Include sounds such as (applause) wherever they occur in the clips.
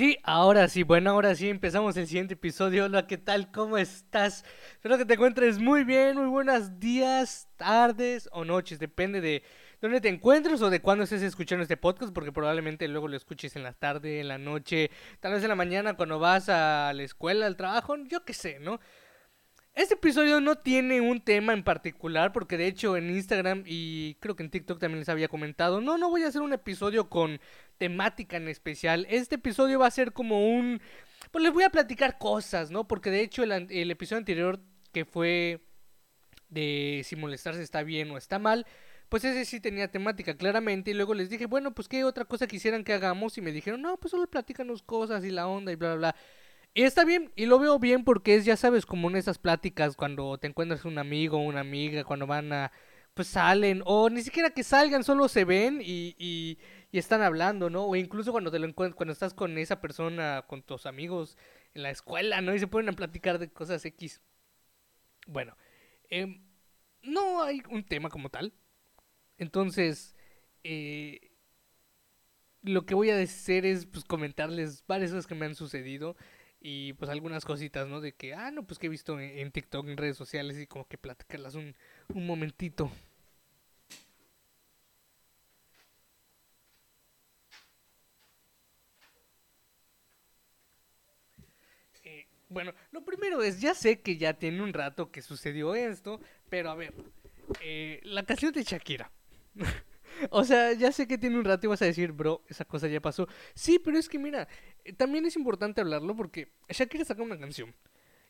Sí, ahora sí, bueno, ahora sí empezamos el siguiente episodio. Hola, ¿qué tal? ¿Cómo estás? Espero que te encuentres muy bien, muy buenos días, tardes o noches, depende de dónde te encuentres o de cuándo estés escuchando este podcast, porque probablemente luego lo escuches en la tarde, en la noche, tal vez en la mañana cuando vas a la escuela, al trabajo, yo qué sé, ¿no? Este episodio no tiene un tema en particular, porque de hecho en Instagram y creo que en TikTok también les había comentado, no, no voy a hacer un episodio con temática en especial. Este episodio va a ser como un... Pues les voy a platicar cosas, ¿no? Porque de hecho el, el episodio anterior que fue de si molestarse está bien o está mal, pues ese sí tenía temática claramente y luego les dije, bueno, pues qué otra cosa quisieran que hagamos y me dijeron, no, pues solo platícanos cosas y la onda y bla, bla, bla. Y está bien, y lo veo bien porque es, ya sabes, como en esas pláticas cuando te encuentras un amigo una amiga, cuando van a, pues salen, o ni siquiera que salgan, solo se ven y, y, están hablando, ¿no? O incluso cuando te lo encuentras, cuando estás con esa persona, con tus amigos en la escuela, ¿no? Y se ponen a platicar de cosas X. Bueno, eh, no hay un tema como tal. Entonces, eh, lo que voy a hacer es pues comentarles varias cosas que me han sucedido y pues algunas cositas, ¿no? De que, ah, no, pues que he visto en, en TikTok, en redes sociales y como que platicarlas un, un momentito. Eh, bueno, lo primero es, ya sé que ya tiene un rato que sucedió esto, pero a ver, eh, la canción de Shakira. (laughs) O sea, ya sé que tiene un rato y vas a decir, bro, esa cosa ya pasó. Sí, pero es que mira, eh, también es importante hablarlo porque Shakira saca una canción.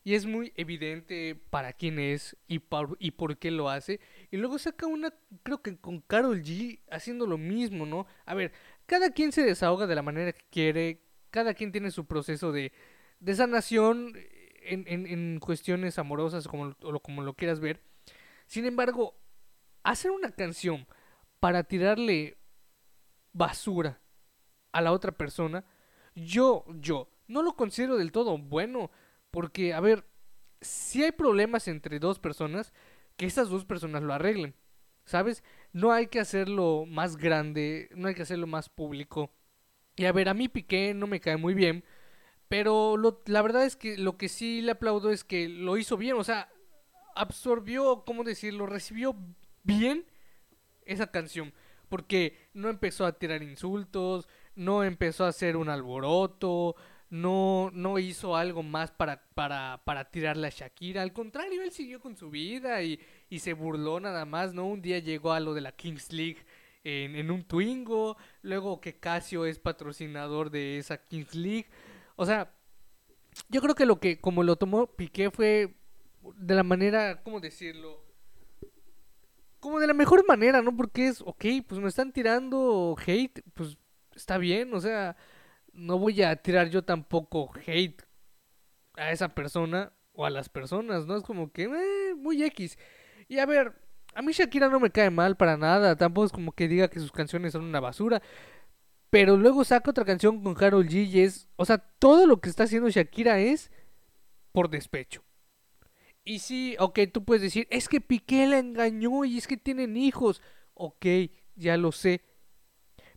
Y es muy evidente para quién es y, por, y por qué lo hace. Y luego saca una, creo que con Carol G haciendo lo mismo, ¿no? A ver, cada quien se desahoga de la manera que quiere. Cada quien tiene su proceso de, de sanación en, en, en cuestiones amorosas como, o como lo quieras ver. Sin embargo, hacer una canción para tirarle basura a la otra persona, yo, yo, no lo considero del todo bueno. Porque, a ver, si hay problemas entre dos personas, que esas dos personas lo arreglen. ¿Sabes? No hay que hacerlo más grande, no hay que hacerlo más público. Y a ver, a mí Piqué no me cae muy bien. Pero lo, la verdad es que lo que sí le aplaudo es que lo hizo bien. O sea, absorbió, ¿cómo decirlo? Recibió bien esa canción. Porque no empezó a tirar insultos, no empezó a hacer un alboroto, no, no hizo algo más para, para, para tirarle a Shakira. Al contrario, él siguió con su vida y, y se burló nada más, ¿no? Un día llegó a lo de la Kings League en, en un Twingo, luego que Casio es patrocinador de esa Kings League. O sea, yo creo que lo que, como lo tomó Piqué fue de la manera, ¿cómo decirlo? como de la mejor manera, ¿no? Porque es, ok, pues me están tirando hate, pues está bien, o sea, no voy a tirar yo tampoco hate a esa persona o a las personas, ¿no? Es como que, eh, muy X. Y a ver, a mí Shakira no me cae mal para nada, tampoco es como que diga que sus canciones son una basura. Pero luego saca otra canción con Carol G y es, o sea, todo lo que está haciendo Shakira es por despecho. Y sí, ok, tú puedes decir, es que Piqué la engañó y es que tienen hijos. Ok, ya lo sé.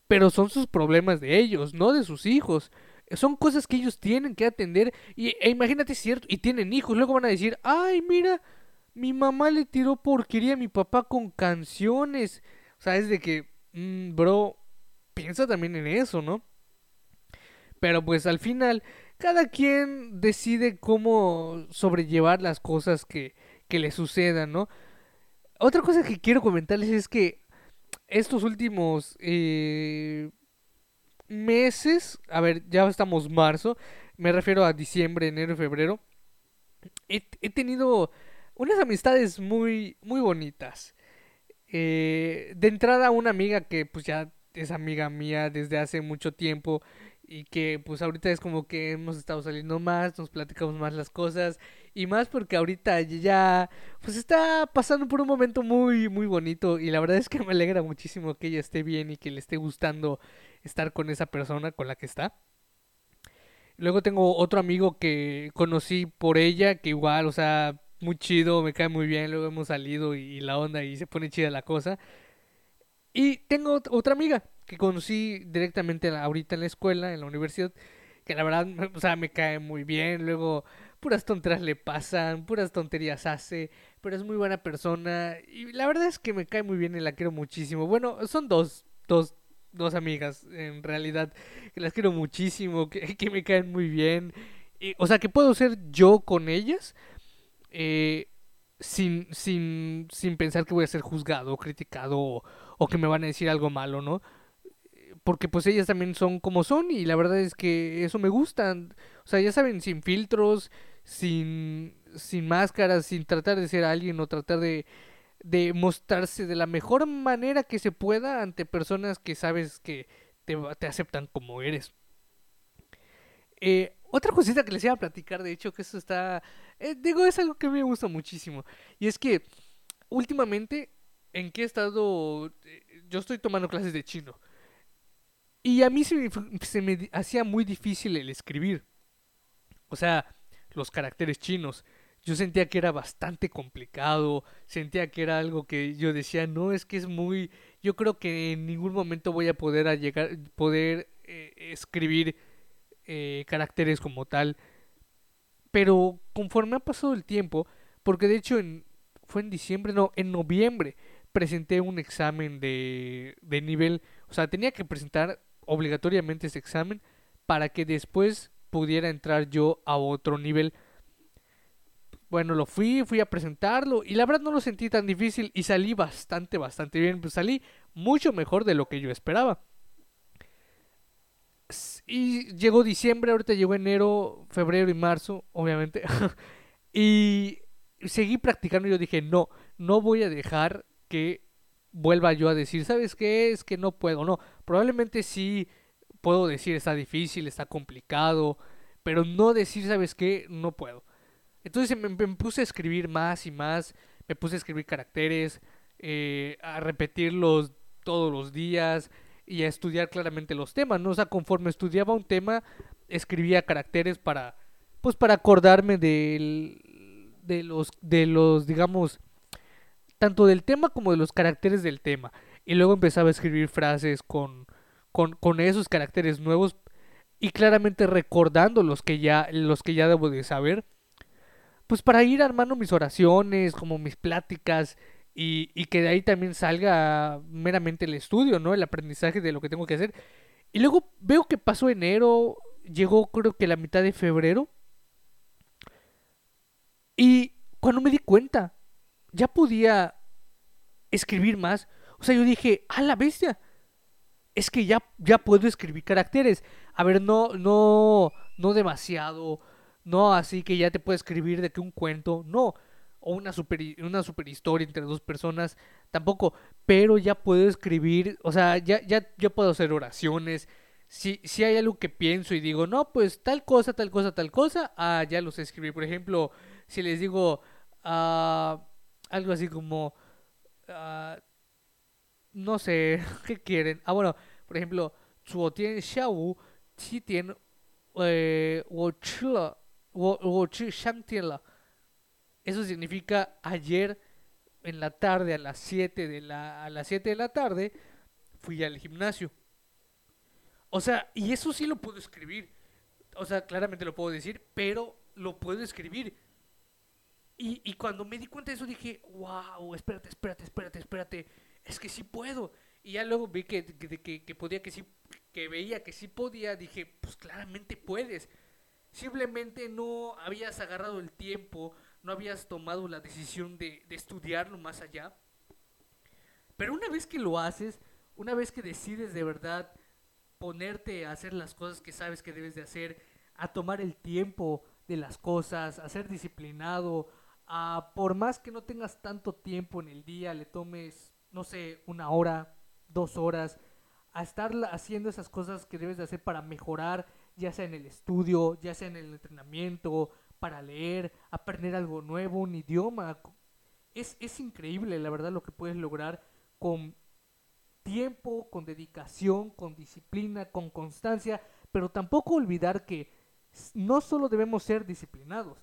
Pero son sus problemas de ellos, no de sus hijos. Son cosas que ellos tienen que atender. Y e imagínate, cierto, y tienen hijos. Luego van a decir, ay, mira, mi mamá le tiró porquería a mi papá con canciones. O sea, es de que, mmm, bro, piensa también en eso, ¿no? Pero pues al final cada quien decide cómo sobrellevar las cosas que, que le sucedan, ¿no? Otra cosa que quiero comentarles es que estos últimos eh, meses, a ver, ya estamos marzo, me refiero a diciembre, enero febrero, he, he tenido unas amistades muy, muy bonitas. Eh, de entrada una amiga que pues ya es amiga mía desde hace mucho tiempo y que pues ahorita es como que hemos estado saliendo más, nos platicamos más las cosas y más porque ahorita ya pues está pasando por un momento muy muy bonito y la verdad es que me alegra muchísimo que ella esté bien y que le esté gustando estar con esa persona con la que está. Luego tengo otro amigo que conocí por ella que igual, o sea, muy chido, me cae muy bien, luego hemos salido y, y la onda y se pone chida la cosa. Y tengo otra amiga que conocí directamente ahorita en la escuela, en la universidad, que la verdad, o sea, me cae muy bien. Luego, puras tonterías le pasan, puras tonterías hace, pero es muy buena persona. Y la verdad es que me cae muy bien y la quiero muchísimo. Bueno, son dos, dos, dos amigas, en realidad, que las quiero muchísimo, que, (laughs) que me caen muy bien. Y, o sea, que puedo ser yo con ellas. Eh, sin, sin, sin pensar que voy a ser juzgado criticado o, o que me van a decir algo malo, ¿no? porque pues ellas también son como son y la verdad es que eso me gusta. O sea, ya saben, sin filtros, sin, sin máscaras, sin tratar de ser alguien o tratar de, de mostrarse de la mejor manera que se pueda ante personas que sabes que te, te aceptan como eres. Eh, otra cosita que les iba a platicar, de hecho, que eso está... Eh, digo, es algo que me gusta muchísimo. Y es que últimamente, ¿en qué estado? Eh, yo estoy tomando clases de chino. Y a mí se me, hacía muy difícil el escribir. O sea, los caracteres chinos. Yo sentía que era bastante complicado, sentía que era algo que yo decía, no, es que es muy, yo creo que en ningún momento voy a poder llegar, poder eh, escribir eh, caracteres como tal. Pero conforme ha pasado el tiempo, porque de hecho en, fue en diciembre, no, en noviembre presenté un examen de, de nivel, o sea, tenía que presentar obligatoriamente ese examen para que después pudiera entrar yo a otro nivel. Bueno, lo fui, fui a presentarlo y la verdad no lo sentí tan difícil y salí bastante, bastante bien. Pues salí mucho mejor de lo que yo esperaba. Y llegó diciembre, ahorita llegó enero, febrero y marzo, obviamente. (laughs) y seguí practicando yo dije, no, no voy a dejar que vuelva yo a decir, ¿sabes qué? Es que no puedo, no. Probablemente sí puedo decir, está difícil, está complicado, pero no decir, ¿sabes qué? No puedo. Entonces me, puse a escribir más y más, me puse a escribir caracteres, eh, a repetirlos todos los días y a estudiar claramente los temas, ¿no? O sea, conforme estudiaba un tema, escribía caracteres para, pues para acordarme de los, de los, digamos, tanto del tema como de los caracteres del tema. Y luego empezaba a escribir frases con, con, esos caracteres nuevos y claramente recordando los que ya, los que ya debo de saber. Pues para ir armando mis oraciones, como mis pláticas, y, y, que de ahí también salga meramente el estudio, ¿no? El aprendizaje de lo que tengo que hacer. Y luego veo que pasó enero, llegó creo que la mitad de febrero. Y cuando me di cuenta, ya podía escribir más. O sea, yo dije, a la bestia. Es que ya, ya puedo escribir caracteres. A ver, no, no, no demasiado. No así que ya te puedo escribir de que un cuento. No. O una super, una super historia entre dos personas. Tampoco. Pero ya puedo escribir. O sea, ya, ya, ya puedo hacer oraciones. Si, si hay algo que pienso y digo, no, pues tal cosa, tal cosa, tal cosa. Ah, ya los escribí. Por ejemplo, si les digo. Ah, algo así como, uh, no sé, (laughs) ¿qué quieren? Ah, bueno, por ejemplo, 昨天下午七点，呃，我吃了，我我吃香甜了。Eso significa ayer en la tarde a las 7 de la a las 7 de la tarde fui al gimnasio. O sea, y eso sí lo puedo escribir. O sea, claramente lo puedo decir, pero lo puedo escribir. Y, y, cuando me di cuenta de eso dije, wow, espérate, espérate, espérate, espérate, es que sí puedo. Y ya luego vi que, que, que, podía, que sí, que veía que sí podía, dije, pues claramente puedes. Simplemente no habías agarrado el tiempo, no habías tomado la decisión de, de estudiarlo más allá. Pero una vez que lo haces, una vez que decides de verdad ponerte a hacer las cosas que sabes que debes de hacer, a tomar el tiempo de las cosas, a ser disciplinado, por más que no tengas tanto tiempo en el día, le tomes, no sé, una hora, dos horas, a estar haciendo esas cosas que debes de hacer para mejorar, ya sea en el estudio, ya sea en el entrenamiento, para leer, aprender algo nuevo, un idioma. Es, es increíble, la verdad, lo que puedes lograr con tiempo, con dedicación, con disciplina, con constancia, pero tampoco olvidar que no solo debemos ser disciplinados,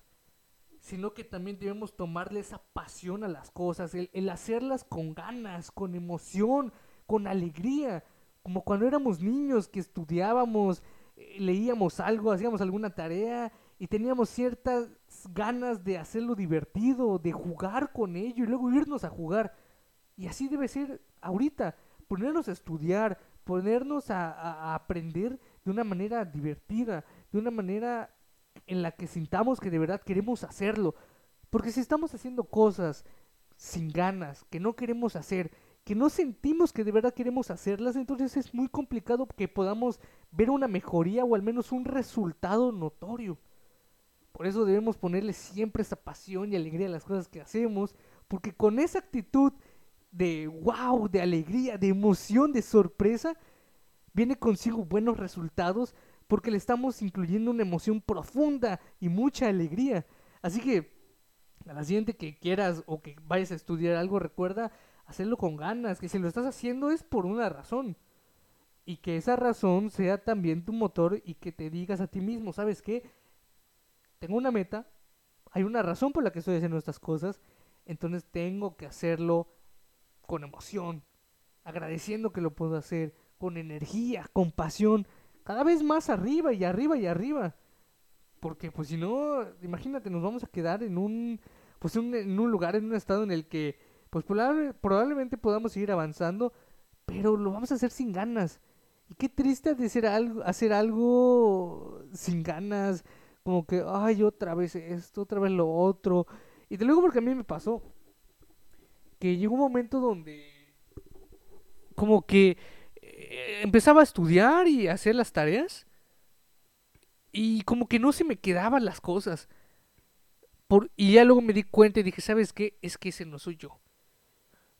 sino que también debemos tomarle esa pasión a las cosas, el, hacerlas con ganas, con emoción, con alegría, como cuando éramos niños que estudiábamos, eh, leíamos algo, hacíamos alguna tarea y teníamos ciertas ganas de hacerlo divertido, de jugar con ello y luego irnos a jugar. Y así debe ser ahorita, ponernos a estudiar, ponernos a, aprender de una manera divertida, de una manera en la que sintamos que de verdad queremos hacerlo. Porque si estamos haciendo cosas sin ganas, que no queremos hacer, que no sentimos que de verdad queremos hacerlas, entonces es muy complicado que podamos ver una mejoría o al menos un resultado notorio. Por eso debemos ponerle siempre esa pasión y alegría a las cosas que hacemos, porque con esa actitud de wow, de alegría, de emoción, de sorpresa, viene consigo buenos resultados porque le estamos incluyendo una emoción profunda y mucha alegría. Así que a la siguiente que quieras o que vayas a estudiar algo, recuerda hacerlo con ganas, que si lo estás haciendo es por una razón. Y que esa razón sea también tu motor y que te digas a ti mismo, ¿sabes qué? Tengo una meta, hay una razón por la que estoy haciendo estas cosas, entonces tengo que hacerlo con emoción, agradeciendo que lo puedo hacer, con energía, con pasión, cada vez más arriba y arriba y arriba. Porque pues si no, imagínate, nos vamos a quedar en un, pues en un lugar, en un estado en el que pues probablemente podamos seguir avanzando, pero lo vamos a hacer sin ganas. Y qué triste de hacer algo, hacer algo sin ganas, como que, ay, otra vez esto, otra vez lo otro. Y de luego porque a mí me pasó que llegó un momento donde como que empezaba a estudiar y a hacer las tareas y como que no se me quedaban las cosas. Por, y ya luego me di cuenta y dije, ¿sabes qué? Es que ese no soy yo.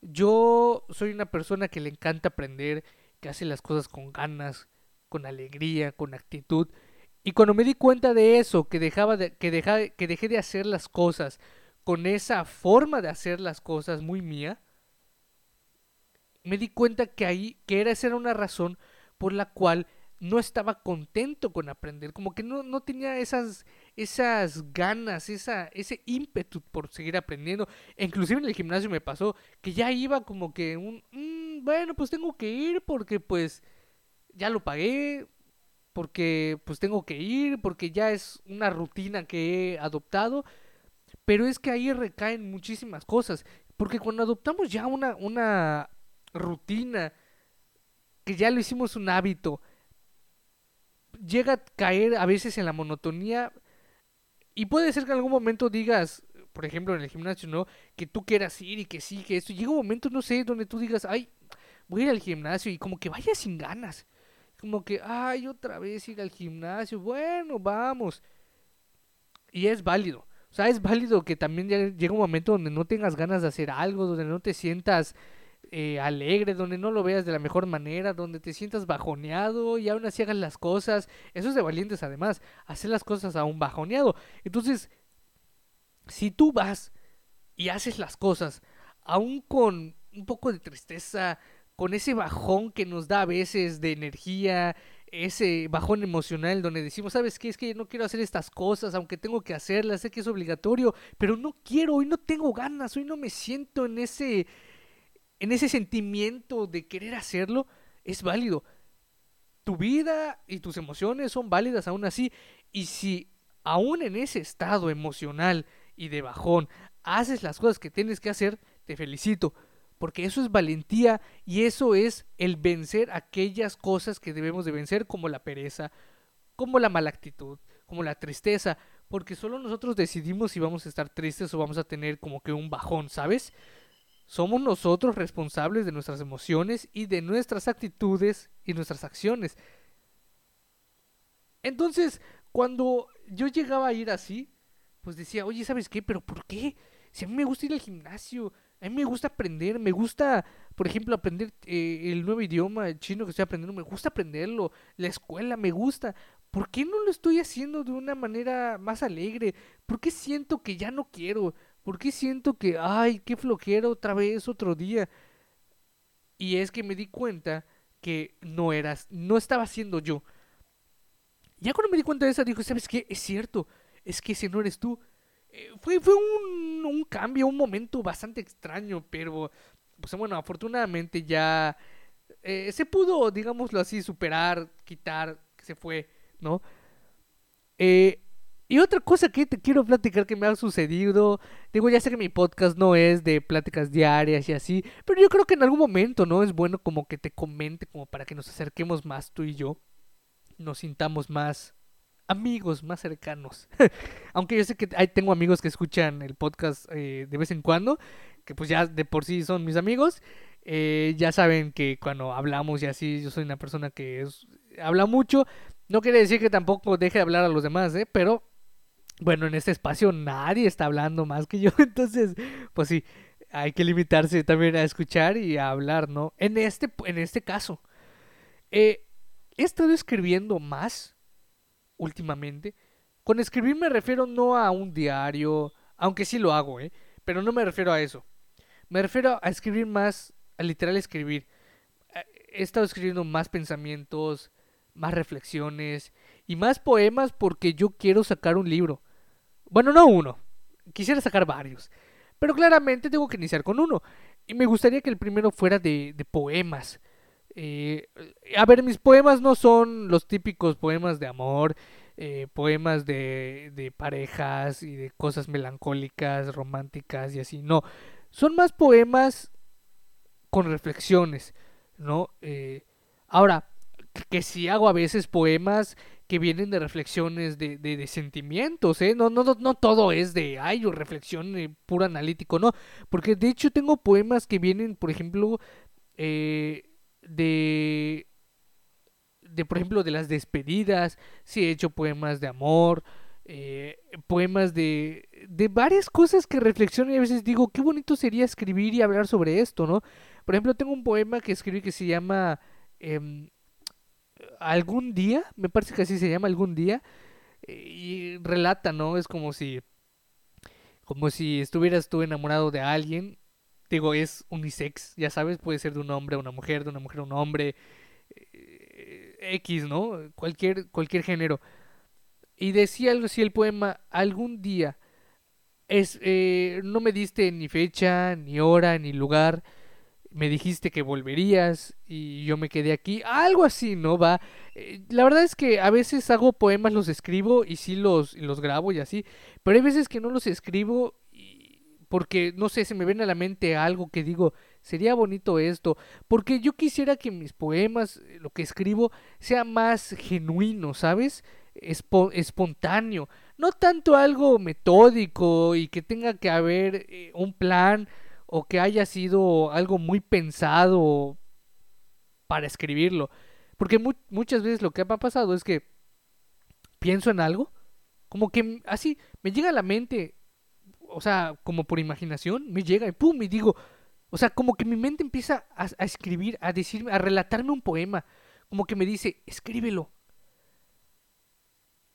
Yo soy una persona que le encanta aprender, que hace las cosas con ganas, con alegría, con actitud. Y cuando me di cuenta de eso, que dejaba de, que, que dejé de hacer las cosas con esa forma de hacer las cosas muy mía, me di cuenta que ahí, que era, esa era una razón por la cual no estaba contento con aprender, como que no, no tenía esas, esas ganas, esa, ese ímpetu por seguir aprendiendo. E inclusive en el gimnasio me pasó que ya iba como que un, mm, bueno, pues tengo que ir porque pues ya lo pagué, porque pues tengo que ir, porque ya es una rutina que he adoptado pero es que ahí recaen muchísimas cosas. Porque cuando adoptamos ya una, una rutina, que ya lo hicimos un hábito, llega a caer a veces en la monotonía. Y puede ser que en algún momento digas, por ejemplo en el gimnasio, ¿no? Que tú quieras ir y que sí, que esto. Llega un momento, no sé, donde tú digas, ay, voy a ir al gimnasio y como que vaya sin ganas. Como que, ay, otra vez ir al gimnasio. Bueno, vamos. Y es válido. O sea, es válido que también llegue un momento donde no tengas ganas de hacer algo, donde no te sientas eh, alegre, donde no lo veas de la mejor manera, donde te sientas bajoneado y aún así hagas las cosas. Eso es de valientes además, hacer las cosas aún bajoneado. Entonces, si tú vas y haces las cosas aún con un poco de tristeza, con ese bajón que nos da a veces de energía, ese bajón emocional donde decimos, ¿sabes qué? Es que no quiero hacer estas cosas, aunque tengo que hacerlas, sé que es obligatorio, pero no quiero, hoy no tengo ganas, hoy no me siento en ese, en ese sentimiento de querer hacerlo, es válido. Tu vida y tus emociones son válidas aún así, y si aún en ese estado emocional y de bajón haces las cosas que tienes que hacer, te felicito porque eso es valentía y eso es el vencer aquellas cosas que debemos de vencer como la pereza, como la mala actitud, como la tristeza, porque solo nosotros decidimos si vamos a estar tristes o vamos a tener como que un bajón, ¿sabes? Somos nosotros responsables de nuestras emociones y de nuestras actitudes y nuestras acciones. Entonces, cuando yo llegaba a ir así, pues decía, oye, ¿sabes qué? ¿Pero por qué? Si a mí me gusta ir al gimnasio, a mí me gusta aprender, me gusta, por ejemplo, aprender eh, el nuevo idioma el chino que estoy aprendiendo, me gusta aprenderlo, la escuela me gusta. ¿Por qué no lo estoy haciendo de una manera más alegre? ¿Por qué siento que ya no quiero? ¿Por qué siento que, ay, qué flojera otra vez, otro día? Y es que me di cuenta que no eras, no estaba siendo yo. Ya cuando me di cuenta de eso, dijo, ¿sabes qué? Es cierto, es que ese no eres tú. Eh, fue, fue un, cambio, un momento bastante extraño, pero pues bueno, afortunadamente ya eh, se pudo, digámoslo así, superar, quitar, que se fue. ¿no? Eh, y otra cosa que te quiero platicar que me ha sucedido, digo, ya sé que mi podcast no es de pláticas diarias y así, pero yo creo que en algún momento, ¿no? Es bueno como que te comente, como para que nos acerquemos más tú y yo, nos sintamos más amigos, más cercanos. (laughs) Aunque yo sé que hay, tengo amigos que escuchan el podcast eh, de vez en cuando, que pues ya de por sí son mis amigos, eh, ya saben que cuando hablamos y así, yo soy una persona que habla mucho. No quiere decir que tampoco deje de hablar a los demás, ¿eh? Pero, bueno, en este espacio nadie está hablando más que yo. (laughs) Entonces, pues sí, hay que limitarse también a escuchar y a hablar, ¿no? En este, en este caso, eh, he estado escribiendo más últimamente. Con escribir me refiero no a un diario, aunque sí lo hago, ¿eh? Pero no me refiero a eso. Me refiero a escribir más literal escribir. Eh, he estado escribiendo más pensamientos, más reflexiones y más poemas porque yo quiero sacar un libro. Bueno, no uno. Quisiera sacar varios. Pero claramente tengo que iniciar con uno. Y me gustaría que el primero fuera de, poemas. Eh, a ver, mis poemas no son los típicos poemas de amor, eh, poemas de, de parejas y de cosas melancólicas, románticas y así. No, son más poemas con reflexiones, ¿no? Eh, ahora, que, si hago a veces poemas que vienen de reflexiones de, de, sentimientos, ¿eh? No, no, no, todo es de, ay, yo reflexión eh, puro analítico, no. Porque de hecho tengo poemas que vienen, por ejemplo, eh, de, de, por ejemplo, de las despedidas. Sí he hecho poemas de amor, eh, poemas de, de varias cosas que reflexiono y a veces digo, qué bonito sería escribir y hablar sobre esto, ¿no? Por ejemplo, tengo un poema que escribí que se llama em, Algún día, me parece que así se llama, Algún día, y relata, ¿no? Es como si, como si estuvieras tú enamorado de alguien. Digo, es unisex, ya sabes, puede ser de un hombre a una mujer, de una mujer a un hombre, eh, X, ¿no? Cualquier, cualquier género. Y decía algo así el poema, algún día, es, eh, no me diste ni fecha, ni hora, ni lugar, me dijiste que volverías y yo me quedé aquí. Algo así, ¿no? Va. Eh, la verdad es que a veces hago poemas, los escribo y sí los, los grabo y así. Pero hay veces que no los escribo porque, no sé, se me viene a la mente algo que digo, sería bonito esto. Porque yo quisiera que mis poemas, eh, lo que escribo, sea más genuino, ¿sabes? espontáneo. No tanto algo metódico y que tenga que haber eh, un plan o que haya sido algo muy pensado para escribirlo. Porque muchas veces lo que ha pasado es que pienso en algo, como que así me llega a la mente, o sea, como por imaginación, me llega y pum, y digo, o sea, como que mi mente empieza a, a escribir, a decirme, a relatarme un poema, como que me dice, escríbelo.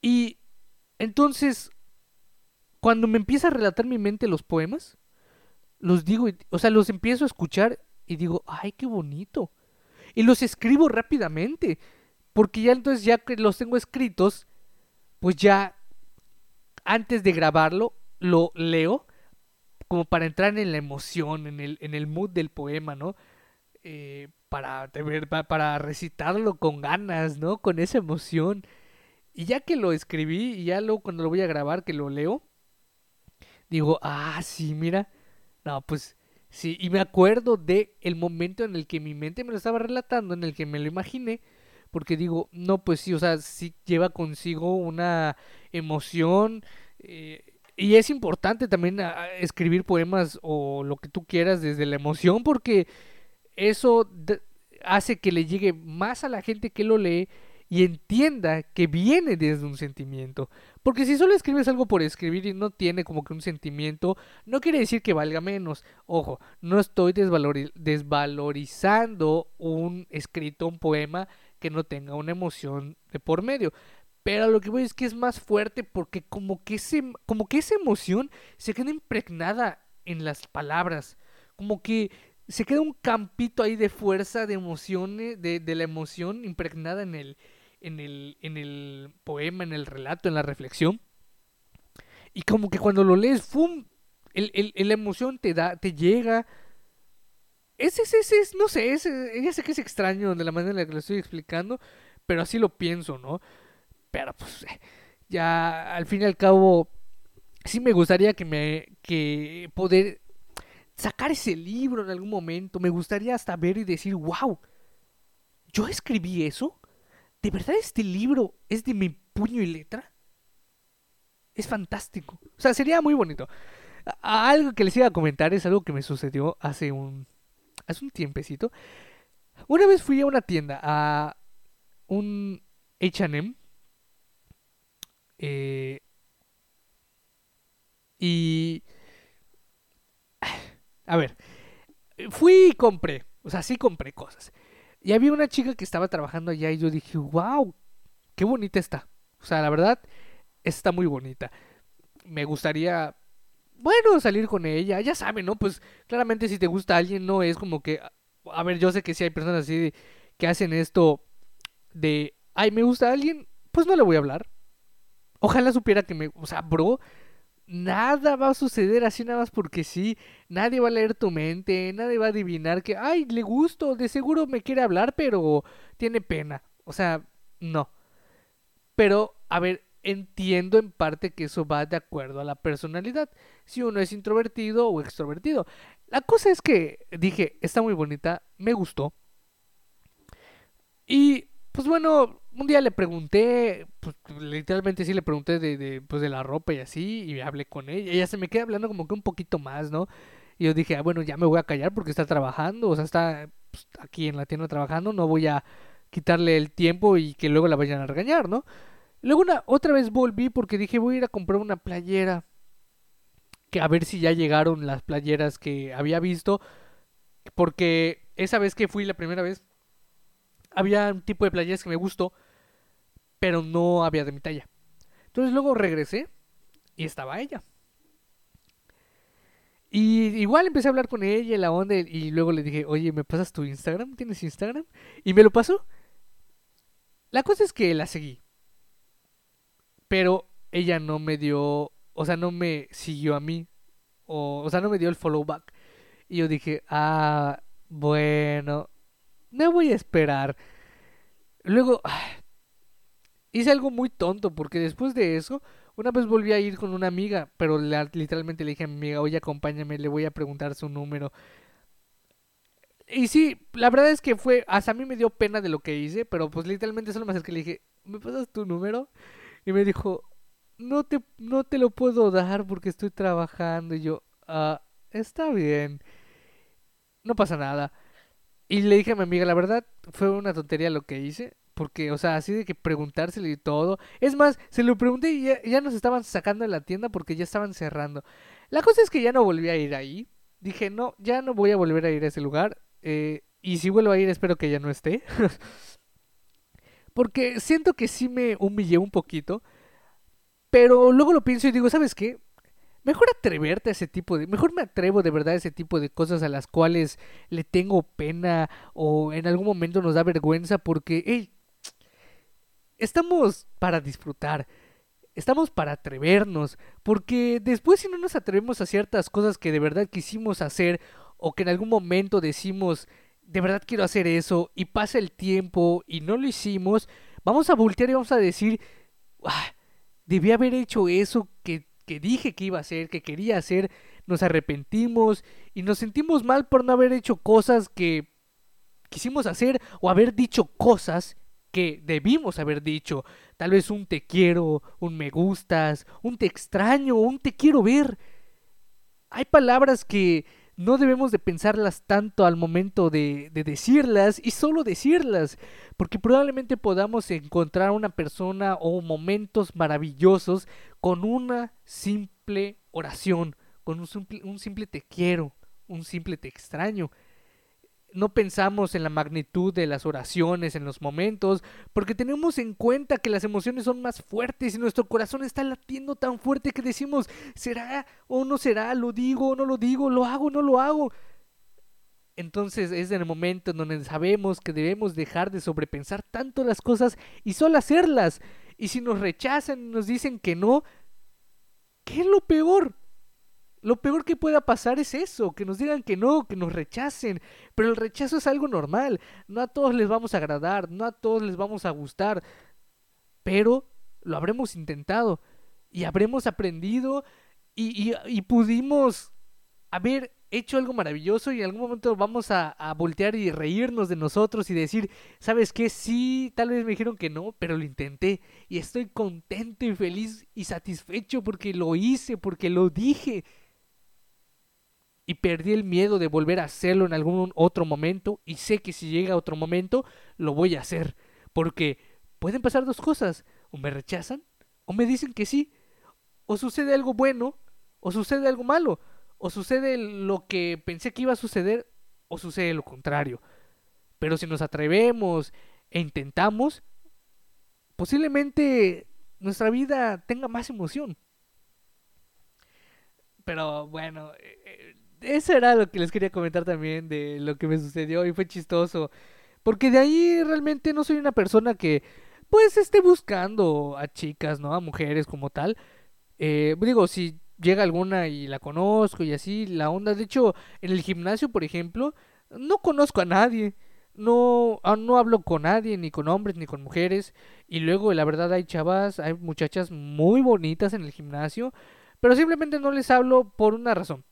Y entonces, cuando me empieza a relatar mi mente los poemas, los digo, o sea, los empiezo a escuchar y digo, ay, qué bonito. Y los escribo rápidamente, porque ya entonces, ya que los tengo escritos, pues ya antes de grabarlo, lo leo como para entrar en la emoción, en el, en el mood del poema, ¿no? Eh, para, para recitarlo con ganas, ¿no? Con esa emoción. Y ya que lo escribí, y ya luego cuando lo voy a grabar, que lo leo, digo, ah, sí, mira, no, pues sí, y me acuerdo de el momento en el que mi mente me lo estaba relatando, en el que me lo imaginé, porque digo, no, pues sí, o sea, sí lleva consigo una emoción. Eh, y es importante también ah, escribir poemas o lo que tú quieras desde la emoción, porque eso hace que le llegue más a la gente que lo lee y entienda que viene desde un sentimiento. Porque si solo escribes algo por escribir y no tiene como que un sentimiento, no quiere decir que valga menos. Ojo, no estoy desvalorizando un escrito, un poema que no tenga una emoción de por medio. Pero lo que voy es que es más fuerte porque como que, ese, como que esa emoción se queda impregnada en las palabras. Como que se queda un campito ahí de fuerza, de emociones, de, de la emoción impregnada en el, en el, en el poema, en el relato, en la reflexión. Y como que cuando lo lees, ¡fum! El, el, la emoción te da, te llega. Ese es, ese es, no sé, ya sé que es extraño de la manera en la que lo estoy explicando, pero así lo pienso, ¿no? pero pues eh, ya al fin y al cabo sí me gustaría que me que poder sacar ese libro en algún momento, me gustaría hasta ver y decir, "Wow, yo escribí eso? ¿De verdad este libro es de mi puño y letra?" Es fantástico. O sea, sería muy bonito. algo que les iba a comentar es algo que me sucedió hace un hace un tiempecito. Una vez fui a una tienda, a un HM. Y... A ver, fui y compré, o sea, sí compré cosas. Y había una chica que estaba trabajando allá y yo dije, wow, qué bonita está. O sea, la verdad, está muy bonita. Me gustaría, bueno, salir con ella. Ya saben, ¿no? Pues claramente si te gusta alguien, no es como que, a ver, yo sé que si hay personas así que hacen esto de, ay, me gusta alguien, pues no le voy a hablar. Ojalá supiera que me, o sea, bro, nada va a suceder así nada más porque sí. Nadie va a leer tu mente, nadie va a adivinar que, ay, le gusto, de seguro me quiere hablar, pero tiene pena. O sea, no. Pero, a ver, entiendo en parte que eso va de acuerdo a la personalidad. Si uno es introvertido o extrovertido. La cosa es que dije, está muy bonita, me gustó. Y pues bueno, un día le pregunté, pues literalmente sí le pregunté de, de, pues, de la ropa y así, y hablé con ella. Ella se me queda hablando como que un poquito más, ¿no? Y yo dije, ah, bueno, ya me voy a callar porque está trabajando, o sea, está pues, aquí en la tienda trabajando, no voy a quitarle el tiempo y que luego la vayan a regañar, ¿no? Luego una, otra vez volví porque dije, voy a ir a comprar una playera, a ver si ya llegaron las playeras que había visto, porque esa vez que fui la primera vez, había un tipo de playeras que me gustó, pero no había de mi talla. Entonces luego regresé y estaba ella. Y igual empecé a hablar con ella, la onda, y luego le dije, oye, ¿me pasas tu Instagram? ¿Tienes Instagram? Y me lo pasó. La cosa es que la seguí. Pero ella no me dio, o sea, no me siguió a mí. O, o sea, no me dio el follow back. Y yo dije, ah, bueno, me voy a esperar. Luego, hice algo muy tonto porque después de eso, una vez volví a ir con una amiga, pero literalmente le dije a mi amiga, oye, acompáñame, le voy a preguntar su número. Y sí, la verdad es que fue, hasta a mí me dio pena de lo que hice, pero pues literalmente solo me acerqué y le dije, ¿me pasas tu número? Y me dijo, no te, no te lo puedo dar porque estoy trabajando. Y yo, ah, está bien, no pasa nada. Y le dije a mi amiga, la verdad, fue una tontería lo que hice. Porque, o sea, así de que preguntárselo y todo. Es más, se lo pregunté y ya, nos estaban sacando de la tienda porque ya estaban cerrando. La cosa es que ya no volví a ir ahí. Dije, no, ya no voy a volver a ir a ese lugar. Eh, y si vuelvo a ir, espero que ya no esté. (laughs) porque siento que sí me humillé un poquito. Pero luego lo pienso y digo, ¿sabes qué? Mejor atreverte a ese tipo de, mejor me atrevo de verdad a ese tipo de cosas a las cuales le tengo pena o en algún momento nos da vergüenza porque, hey, estamos para disfrutar, estamos para atrevernos, porque después si no nos atrevemos a ciertas cosas que de verdad quisimos hacer o que en algún momento decimos, de verdad quiero hacer eso y pasa el tiempo y no lo hicimos, vamos a voltear y vamos a decir, ah, debí haber hecho eso que dije que iba a hacer, que quería hacer, nos arrepentimos y nos sentimos mal por no haber hecho cosas que quisimos hacer o haber dicho cosas que debimos haber dicho. Tal vez un te quiero, un me gustas, un te extraño, un te quiero ver. Hay palabras que no debemos de pensarlas tanto al momento de, de, decirlas y solo decirlas, porque probablemente podamos encontrar una persona o momentos maravillosos con una simple oración, con un simple, un simple te quiero, un simple te extraño no pensamos en la magnitud de las oraciones, en los momentos, porque tenemos en cuenta que las emociones son más fuertes y nuestro corazón está latiendo tan fuerte que decimos, ¿será o no será? ¿Lo digo o no lo digo? ¿Lo hago o no lo hago? Entonces es en el momento en donde sabemos que debemos dejar de sobrepensar tanto las cosas y solo hacerlas. Y si nos rechazan y nos dicen que no, ¿qué es lo peor? Lo peor que pueda pasar es eso, que nos digan que no, que nos rechacen. Pero el rechazo es algo normal. No a todos les vamos a agradar, no a todos les vamos a gustar. Pero lo habremos intentado y habremos aprendido y, y, pudimos haber hecho algo maravilloso y en algún momento vamos a, a, voltear y reírnos de nosotros y decir, ¿sabes qué? Sí, tal vez me dijeron que no, pero lo intenté y estoy contento y feliz y satisfecho porque lo hice, porque lo dije. Y perdí el miedo de volver a hacerlo en algún otro momento y sé que si llega otro momento lo voy a hacer. Porque pueden pasar dos cosas, o me rechazan o me dicen que sí, o sucede algo bueno o sucede algo malo, o sucede lo que pensé que iba a suceder, o sucede lo contrario. Pero si nos atrevemos e intentamos, posiblemente nuestra vida tenga más emoción. Pero bueno, eh, eh, eso era lo que les quería comentar también de lo que me sucedió y fue chistoso. Porque de ahí realmente no soy una persona que pues esté buscando a chicas, ¿no? A mujeres como tal. Eh, digo, si llega alguna y la conozco y así, la onda. De hecho, en el gimnasio, por ejemplo, no conozco a nadie. No, ah, no hablo con nadie, ni con hombres, ni con mujeres. Y luego, la verdad, hay chavas, hay muchachas muy bonitas en el gimnasio. Pero simplemente no les hablo por una razón.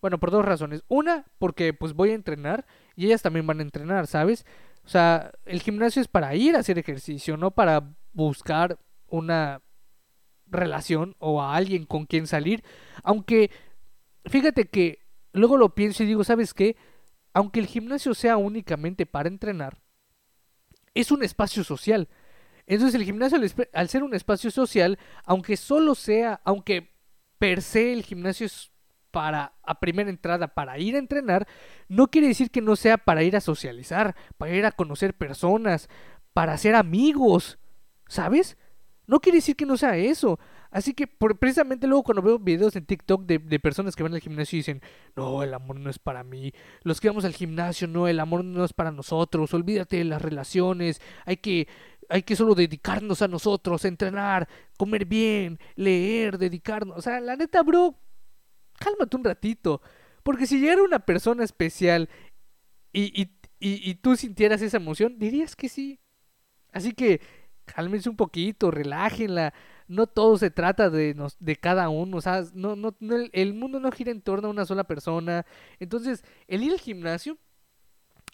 Bueno, por dos razones. Una, porque pues voy a entrenar y ellas también van a entrenar, ¿sabes? O sea, el gimnasio es para ir a hacer ejercicio, no para buscar una relación o a alguien con quien salir. Aunque, fíjate que luego lo pienso y digo, ¿sabes qué? Aunque el gimnasio sea únicamente para entrenar, es un espacio social. Entonces el gimnasio, al ser un espacio social, aunque solo sea, aunque per se el gimnasio es para a primera entrada para ir a entrenar, no quiere decir que no sea para ir a socializar, para ir a conocer personas, para hacer amigos, ¿sabes? No quiere decir que no sea eso. Así que precisamente luego cuando veo videos en TikTok de, de, personas que van al gimnasio y dicen, no, el amor no es para mí. Los que vamos al gimnasio, no, el amor no es para nosotros. Olvídate de las relaciones. Hay que, hay que solo dedicarnos a nosotros, entrenar, comer bien, leer, dedicarnos. O sea, la neta, bro, cálmate un ratito. Porque si llegara una persona especial y, y, y, tú sintieras esa emoción, dirías que sí. Así que cálmense un poquito, relájenla. No todo se trata de, nos, de cada uno, o sea, no, no, el mundo no gira en torno a una sola persona. Entonces, el ir al gimnasio,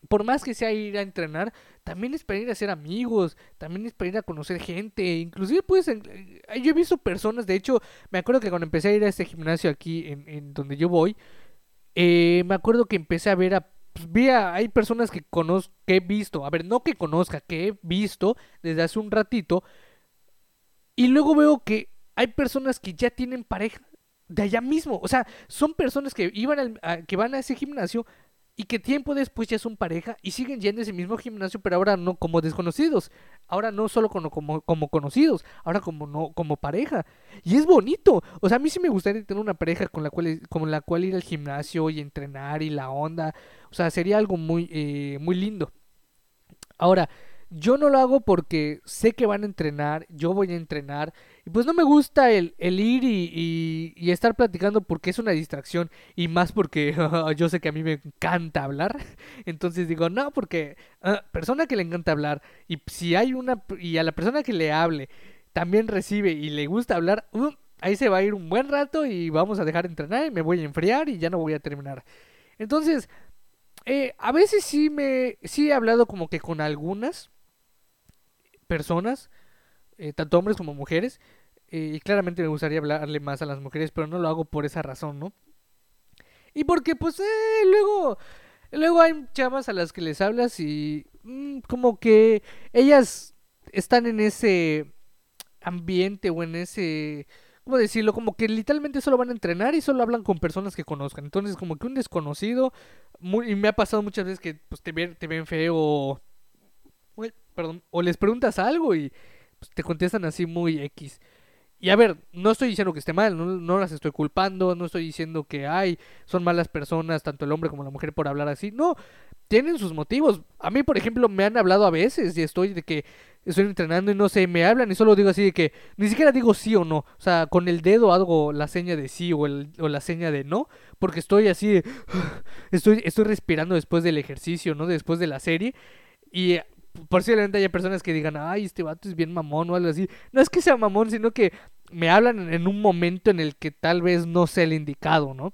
por más que sea ir a entrenar, también es para ir a hacer amigos, también es para ir a conocer gente, inclusive pues yo he visto personas, de hecho, me acuerdo que cuando empecé a ir a este gimnasio aquí en, en donde yo voy, eh, me acuerdo que empecé a ver a pues, hay personas que conozco, que he visto, a ver, no que conozca, que he visto desde hace un ratito, y luego veo que hay personas que ya tienen pareja de allá mismo, o sea, son personas que iban que van a ese gimnasio y que tiempo después ya son pareja y siguen yendo ese mismo gimnasio, pero ahora no como desconocidos, ahora no solo como, como, como, conocidos, ahora como no como pareja. Y es bonito. O sea, a mí sí me gustaría tener una pareja con la cual con la cual ir al gimnasio y entrenar y la onda. O sea, sería algo muy eh, muy lindo. Ahora, yo no lo hago porque sé que van a entrenar, yo voy a entrenar. Y pues no me gusta el, el ir y, y, estar platicando porque es una distracción. Y más porque (laughs) yo sé que a mí me encanta hablar. (laughs) Entonces digo, no, porque uh, persona que le encanta hablar. Y si hay una... Y a la persona que le hable también recibe y le gusta hablar, uh, ahí se va a ir un buen rato y vamos a dejar de entrenar y me voy a enfriar y ya no voy a terminar. Entonces, eh, a veces sí me... Sí he hablado como que con algunas personas, eh, tanto hombres como mujeres, eh, y claramente me gustaría hablarle más a las mujeres, pero no lo hago por esa razón, ¿no? Y porque pues eh, luego, luego hay chavas a las que les hablas y mm, como que ellas están en ese ambiente o en ese... ¿Cómo decirlo? Como que literalmente solo van a entrenar y solo hablan con personas que conozcan. Entonces, como que un desconocido, y me ha pasado muchas veces que pues, te, ven, te ven feo perdón, o les preguntas algo y pues, te contestan así muy X. Y a ver, no estoy diciendo que esté mal, no, las estoy culpando, no estoy diciendo que hay, son malas personas, tanto el hombre como la mujer, por hablar así. No, tienen sus motivos. A mí, por ejemplo, me han hablado a veces y estoy de que estoy entrenando y no sé, me hablan y solo digo así de que ni siquiera digo sí o no. O sea, con el dedo hago la seña de sí o, el, o la seña de no, porque estoy así, (sighs) estoy, estoy respirando después del ejercicio, ¿no? Después de la serie. Y posiblemente haya personas que digan, ay, este vato es bien mamón o algo así. No es que sea mamón, sino que me hablan en un momento en el que tal vez no sea el indicado, ¿no?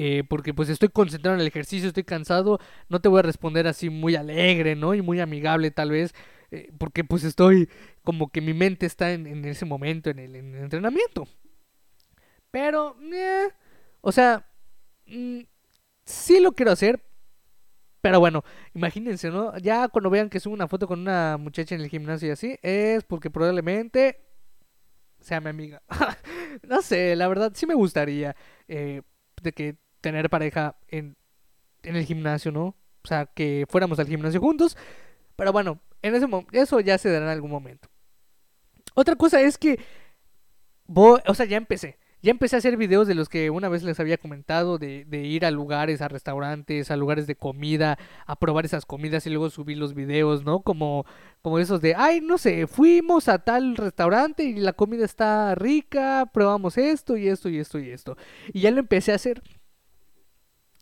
Eh, porque pues estoy concentrado en el ejercicio, estoy cansado, no te voy a responder así muy alegre, ¿no? Y muy amigable tal vez, eh, porque pues estoy como que mi mente está en, ese momento, en el, entrenamiento. Pero, eh, o sea, mm, sí lo quiero hacer, pero bueno, imagínense, ¿no? Ya cuando vean que subo una foto con una muchacha en el gimnasio y así, es porque probablemente sea mi amiga. (laughs) no sé, la verdad sí me gustaría eh, de que tener pareja en, en el gimnasio, ¿no? O sea, que fuéramos al gimnasio juntos. Pero bueno, en ese eso ya se dará en algún momento. Otra cosa es que voy, o sea, ya empecé. Ya empecé a hacer videos de los que una vez les había comentado, de, de, ir a lugares, a restaurantes, a lugares de comida, a probar esas comidas y luego subir los videos, ¿no? Como, como esos de, ay, no sé, fuimos a tal restaurante y la comida está rica, probamos esto y esto y esto y esto. Y ya lo empecé a hacer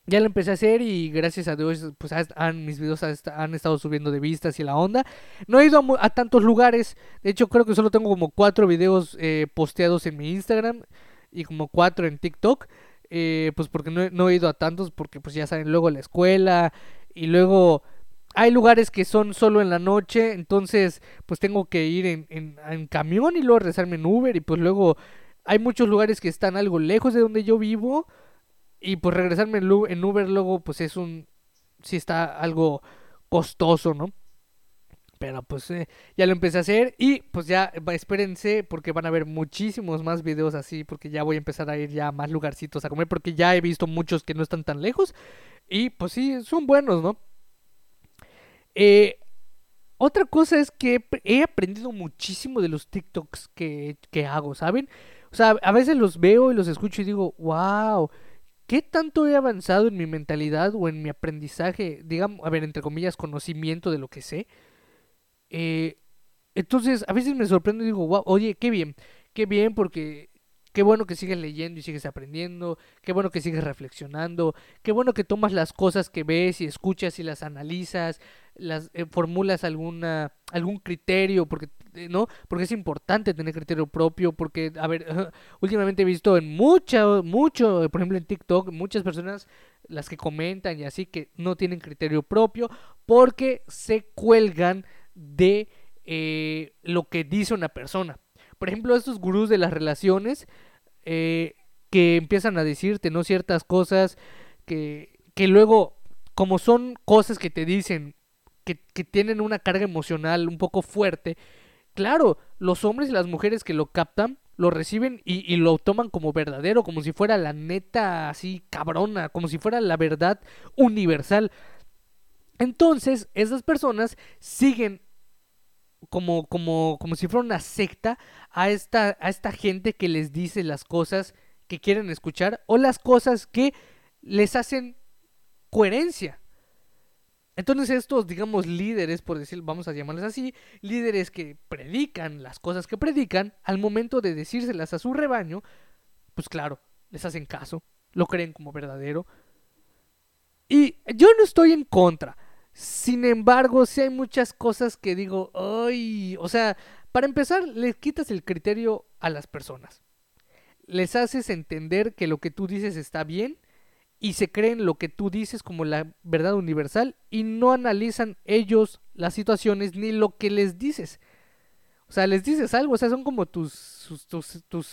ya lo empecé a hacer y gracias a Dios, pues han, mis videos han estado subiendo de vistas y la onda. No he ido a, tantos lugares, de hecho creo que solo tengo como cuatro videos eh, posteados en mi Instagram y como cuatro en TikTok. Eh, pues porque no, he ido a tantos, porque pues ya saben, luego la escuela y luego hay lugares que son solo en la noche, entonces pues tengo que ir en, en, en camión y luego rezarme en Uber y pues luego hay muchos lugares que están algo lejos de donde yo vivo y pues regresarme en Uber luego pues es un... sí está algo costoso, ¿no? Pero pues eh, ya lo empecé a hacer y pues ya espérense porque van a ver muchísimos más videos así porque ya voy a empezar a ir ya a más lugarcitos a comer porque ya he visto muchos que no están tan lejos y pues sí, son buenos, ¿no? Eh, otra cosa es que he aprendido muchísimo de los TikToks que, que hago, ¿saben? O sea, a veces los veo y los escucho y digo, wow, ¿Qué tanto he avanzado en mi mentalidad o en mi aprendizaje, digamos, a ver, entre comillas, conocimiento de lo que sé? Eh, entonces, a veces me sorprendo y digo, wow, oye, qué bien, qué bien porque qué bueno que sigues leyendo y sigues aprendiendo, qué bueno que sigues reflexionando, qué bueno que tomas las cosas que ves y escuchas y las analizas, las eh, formulas alguna algún criterio porque eh, no porque es importante tener criterio propio porque a ver (laughs) últimamente he visto en mucho mucho por ejemplo en TikTok muchas personas las que comentan y así que no tienen criterio propio porque se cuelgan de eh, lo que dice una persona por ejemplo estos gurús de las relaciones que empiezan a decirte no ciertas cosas que que luego como son cosas que te dicen que, tienen una carga emocional un poco fuerte, claro, los hombres y las mujeres que lo captan lo reciben y, y, lo toman como verdadero, como si fuera la neta así cabrona, como si fuera la verdad universal. Entonces, esas personas siguen como, como, como si fuera una secta a esta, a esta gente que les dice las cosas que quieren escuchar o las cosas que les hacen coherencia. Entonces estos, digamos, líderes, por decir, vamos a llamarles así, líderes que predican las cosas que predican, al momento de decírselas a su rebaño, pues claro, les hacen caso, lo creen como verdadero. Y yo no estoy en contra. Sin embargo, sí hay muchas cosas que digo, ay, o sea, para empezar, le quitas el criterio a las personas. Les haces entender que lo que tú dices está bien y se creen lo que tú dices como la verdad universal y no analizan ellos las situaciones ni lo que les dices. O sea, les dices algo, o sea, son como tus, tus, tus,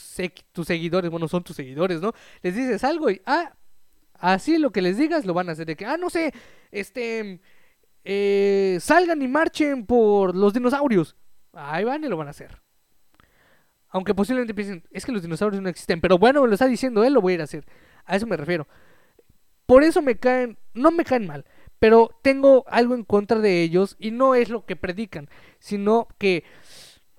seguidores, bueno, son tus seguidores, ¿no? Les dices algo y, ah, así lo que les digas lo van a hacer. De que, ah, no sé, este, eh, salgan y marchen por los dinosaurios. Ahí van y lo van a hacer. Aunque posiblemente piensen, es que los dinosaurios no existen, pero bueno, lo está diciendo él, lo voy a ir a hacer. A eso me refiero. Por eso me caen, no me caen mal, pero tengo algo en contra de ellos y no es lo que predican, sino que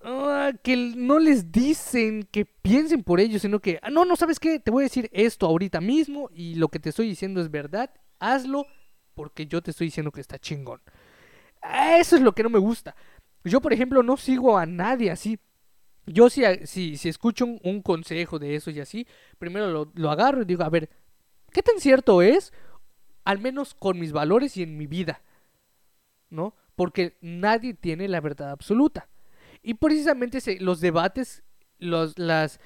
ah, que no les dicen que piensen por ellos, sino que ah, no, no sabes qué, te voy a decir esto ahorita mismo y lo que te estoy diciendo es verdad, hazlo porque yo te estoy diciendo que está chingón. Eso es lo que no me gusta. Yo, por ejemplo, no sigo a nadie así. Yo si, si, si escucho un, consejo de eso y así, primero lo, lo agarro y digo, a ver, ¿Qué tan cierto es? Al menos con mis valores y en mi vida. ¿No? porque nadie tiene la verdad absoluta. Y precisamente los debates, los, las...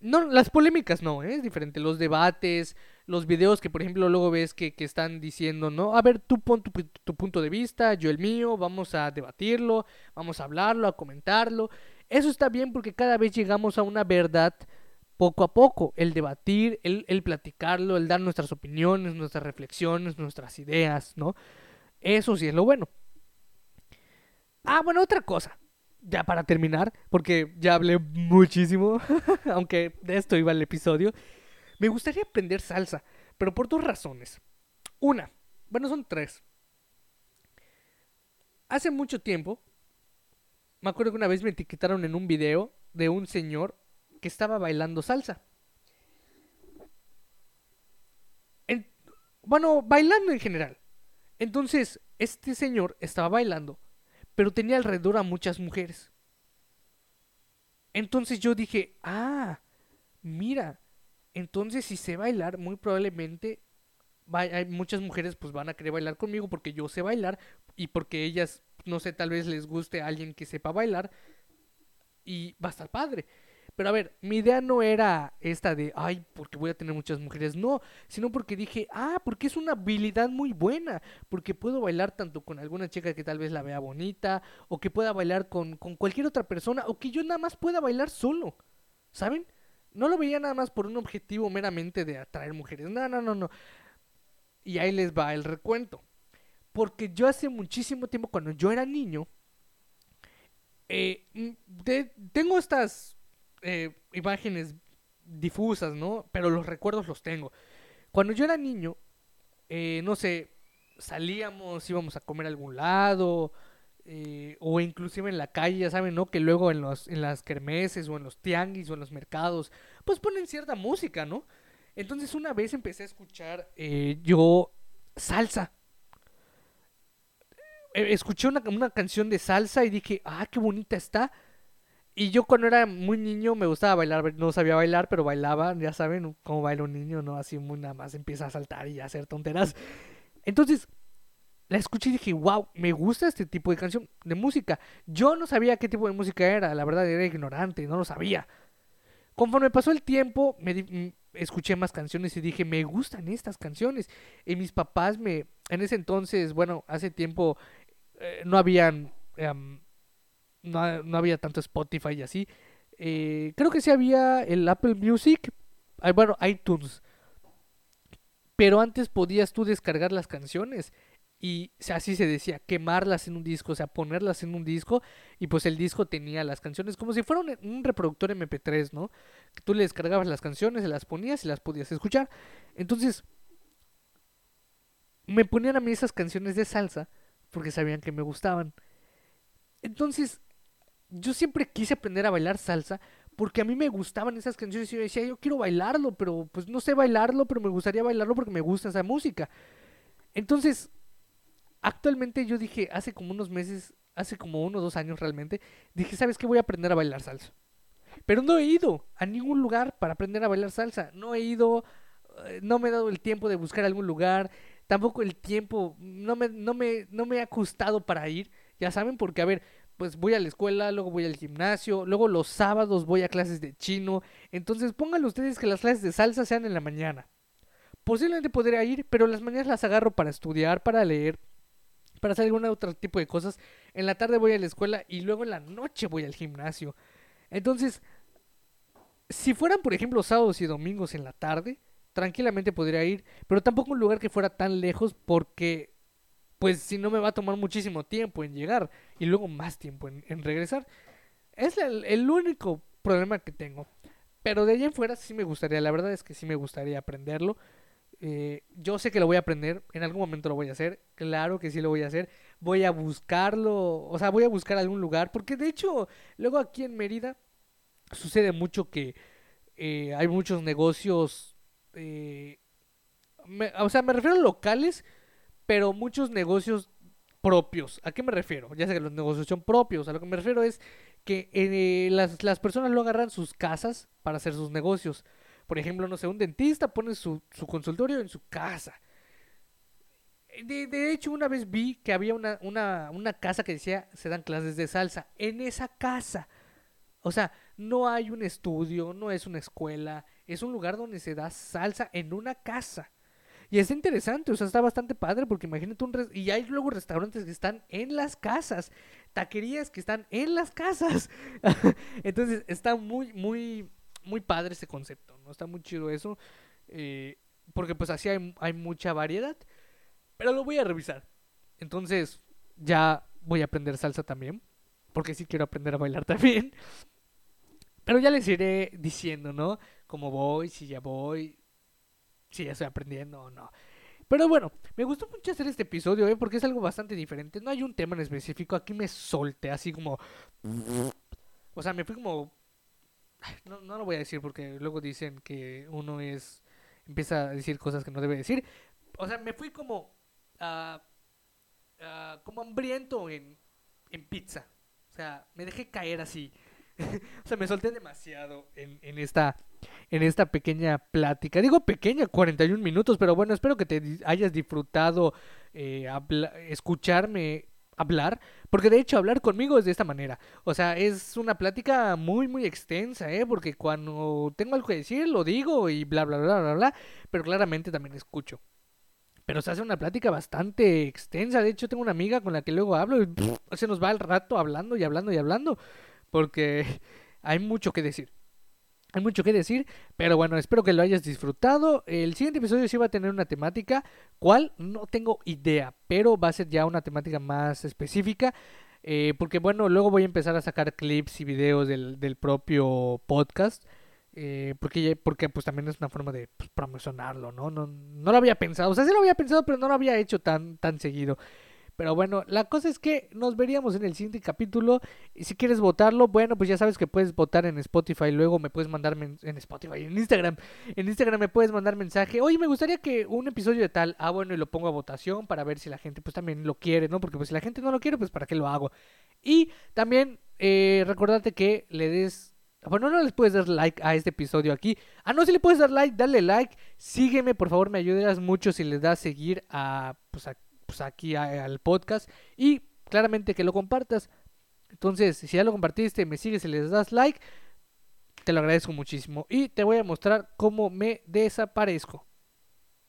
No, las polémicas no, ¿eh? es diferente. Los debates, los videos que por ejemplo luego ves que, están diciendo, ¿no? A ver, tú pon tu, tu, punto de vista, yo el mío, vamos a debatirlo, vamos a hablarlo, a comentarlo. Eso está bien porque cada vez llegamos a una verdad poco a poco, el debatir, el, el platicarlo, el dar nuestras opiniones, nuestras reflexiones, nuestras ideas, ¿no? Eso sí es lo bueno. Ah, bueno, otra cosa. Ya para terminar, porque ya hablé muchísimo, (laughs) aunque de esto iba el episodio. Me gustaría aprender salsa, pero por dos razones. Una, bueno, son tres. Hace mucho tiempo, me acuerdo que una vez me etiquetaron en un video de un señor que estaba bailando salsa. bueno, bailando en general. Entonces, este señor estaba bailando, pero tenía alrededor a muchas mujeres. Entonces yo dije, ah, mira, entonces si sé bailar, muy probablemente hay muchas mujeres pues van a querer bailar conmigo porque yo sé bailar y porque ellas, no sé, tal vez les guste alguien que sepa bailar y va a estar padre. Pero a ver, mi idea no era esta de, ay, porque voy a tener muchas mujeres, no, sino porque dije, ah, porque es una habilidad muy buena, porque puedo bailar tanto con alguna chica que tal vez la vea bonita, o que pueda bailar con, con cualquier otra persona, o que yo nada más pueda bailar solo, ¿saben? No lo veía nada más por un objetivo meramente de atraer mujeres, no, no, no, no. Y ahí les va el recuento. Porque yo hace muchísimo tiempo, cuando yo era niño, eh, tengo estas eh, imágenes difusas, ¿no? Pero los recuerdos los tengo. Cuando yo era niño, eh, no sé, salíamos, íbamos a comer a algún lado, eh, o inclusive en la calle, ya saben, ¿no? Que luego en, los, en las kermeses o en los tianguis o en los mercados, pues ponen cierta música, ¿no? Entonces una vez empecé a escuchar yo salsa. Escuché una, una canción de salsa y dije, ah, qué bonita está. Y yo cuando era muy niño me gustaba bailar, no sabía bailar, pero bailaba, ya saben cómo baila un niño, ¿no? Así muy nada más empieza a saltar y a hacer tonteras. Entonces, la escuché y dije, wow, me gusta este tipo de canción, de música. Yo no sabía qué tipo de música era, la verdad era ignorante, no lo sabía. Conforme pasó el tiempo, me mm, escuché más canciones y dije, me gustan estas canciones. Y mis papás me, en ese entonces, bueno, hace tiempo eh, no habían... Em, no, había tanto Spotify y así. Eh, creo que sí había el Apple Music, bueno, iTunes. Pero antes podías tú descargar las canciones y así se decía, quemarlas en un disco, o sea, ponerlas en un disco y pues el disco tenía las canciones como si fuera un, reproductor MP3, ¿no? Que tú le descargabas las canciones, se las ponías y las podías escuchar. Entonces, me ponían a mí esas canciones de salsa porque sabían que me gustaban. Entonces, yo siempre quise aprender a bailar salsa porque a mí me gustaban esas canciones y yo decía, yo quiero bailarlo, pero pues no sé bailarlo, pero me gustaría bailarlo porque me gusta esa música. Entonces, actualmente yo dije, hace como unos meses, hace como unos dos años realmente, dije, ¿sabes qué? Voy a aprender a bailar salsa. Pero no he ido a ningún lugar para aprender a bailar salsa. No he ido, eh, no me he dado el tiempo de buscar algún lugar. Tampoco el tiempo, no me, no me, no me ha costado para ir. Ya saben, porque a ver, pues voy a la escuela, luego voy al gimnasio, luego los sábados voy a clases de chino. Entonces pónganle ustedes que las clases de salsa sean en la mañana. Posiblemente podría ir, pero las mañanas las agarro para estudiar, para leer, para hacer algún otro tipo de cosas. En la tarde voy a la escuela y luego en la noche voy al gimnasio. Entonces, si fueran, por ejemplo, sábados y domingos en la tarde, tranquilamente podría ir, pero tampoco un lugar que fuera tan lejos porque pues si no me va a tomar muchísimo tiempo en llegar y luego más tiempo en, regresar. Es el, único problema que tengo. Pero de ahí en fuera sí me gustaría, la verdad es que sí me gustaría aprenderlo. Eh, yo sé que lo voy a aprender, en algún momento lo voy a hacer, claro que sí lo voy a hacer. Voy a buscarlo, o sea, voy a buscar algún lugar, porque de hecho, luego aquí en Mérida sucede mucho que eh, hay muchos negocios, eh, o sea, me refiero a locales pero muchos negocios propios. ¿A qué me refiero? Ya sé que los negocios son propios. A lo que me refiero es que eh, las, las, personas lo agarran sus casas para hacer sus negocios. Por ejemplo, no sé, un dentista pone su, su consultorio en su casa. De, hecho, una vez vi que había una, una, casa que decía se dan clases de salsa. En esa casa. O sea, no hay un estudio, no es una escuela, es un lugar donde se da salsa en una casa. Y es interesante, o sea, está bastante padre porque imagínate un... Y hay luego restaurantes que están en las casas, taquerías que están en las casas. (laughs) Entonces está muy, muy, muy padre ese concepto, ¿no? Está muy chido eso. eh, porque pues así hay, hay mucha variedad. Pero lo voy a revisar. Entonces ya voy a aprender salsa también. Porque sí quiero aprender a bailar (laughs) también. Pero ya les iré diciendo, ¿no? Cómo voy, si ya voy, si ya estoy aprendiendo o no. Pero bueno, me gustó mucho hacer este episodio, ¿eh? Porque es algo bastante diferente. No hay un tema en específico. Aquí me solté así como... O sea, me fui como... No, no lo voy a decir porque luego dicen que uno es... Empieza a decir cosas que no debe decir. O sea, me fui como... ah, como hambriento en, en pizza. O sea, me dejé caer así. (laughs) o sea, me solté demasiado en, en esta en esta pequeña plática. Digo pequeña, 41 minutos, pero bueno, espero que te hayas disfrutado eh, escucharme hablar, porque de hecho hablar conmigo es de esta manera. O sea, es una plática muy, muy extensa, ¿eh? Porque cuando tengo algo que decir, lo digo y bla, bla, bla, bla, bla, pero claramente también escucho. Pero se hace una plática bastante extensa. De hecho, tengo una amiga con la que luego hablo y se nos va el rato hablando y hablando y hablando, porque (laughs) hay mucho que decir. Hay mucho que decir, pero bueno, espero que lo hayas disfrutado. El siguiente episodio sí va a tener una temática, ¿cuál? No tengo idea, pero va a ser ya una temática más específica. eh, porque bueno, luego voy a empezar a sacar clips y videos del, del propio podcast. eh, porque, porque pues también es una forma de pues, promocionarlo, ¿no? ¿no? No lo había pensado, o sea, sí lo había pensado, pero no lo había hecho tan, tan seguido. Pero bueno, la cosa es que nos veríamos en el siguiente capítulo. Y si quieres votarlo, bueno, pues ya sabes que puedes votar en Spotify. Luego me puedes mandar en Spotify, en Instagram. En Instagram me puedes mandar mensaje. Oye, me gustaría que un episodio de tal. Ah, bueno, y lo pongo a votación para ver si la gente pues también lo quiere, ¿no? Porque pues si la gente no lo quiere, pues para qué lo hago. Y también eh, recordarte que le des... Bueno, no les puedes dar like a este episodio aquí. Ah, no, si le puedes dar like, dale like. Sígueme, por favor, me ayudarás mucho si le das seguir a, pues, a- pues, aquí al podcast. Y claramente que lo compartas. Entonces, si ya lo compartiste, me sigues y les das like, te lo agradezco muchísimo. Y te voy a mostrar cómo me desaparezco.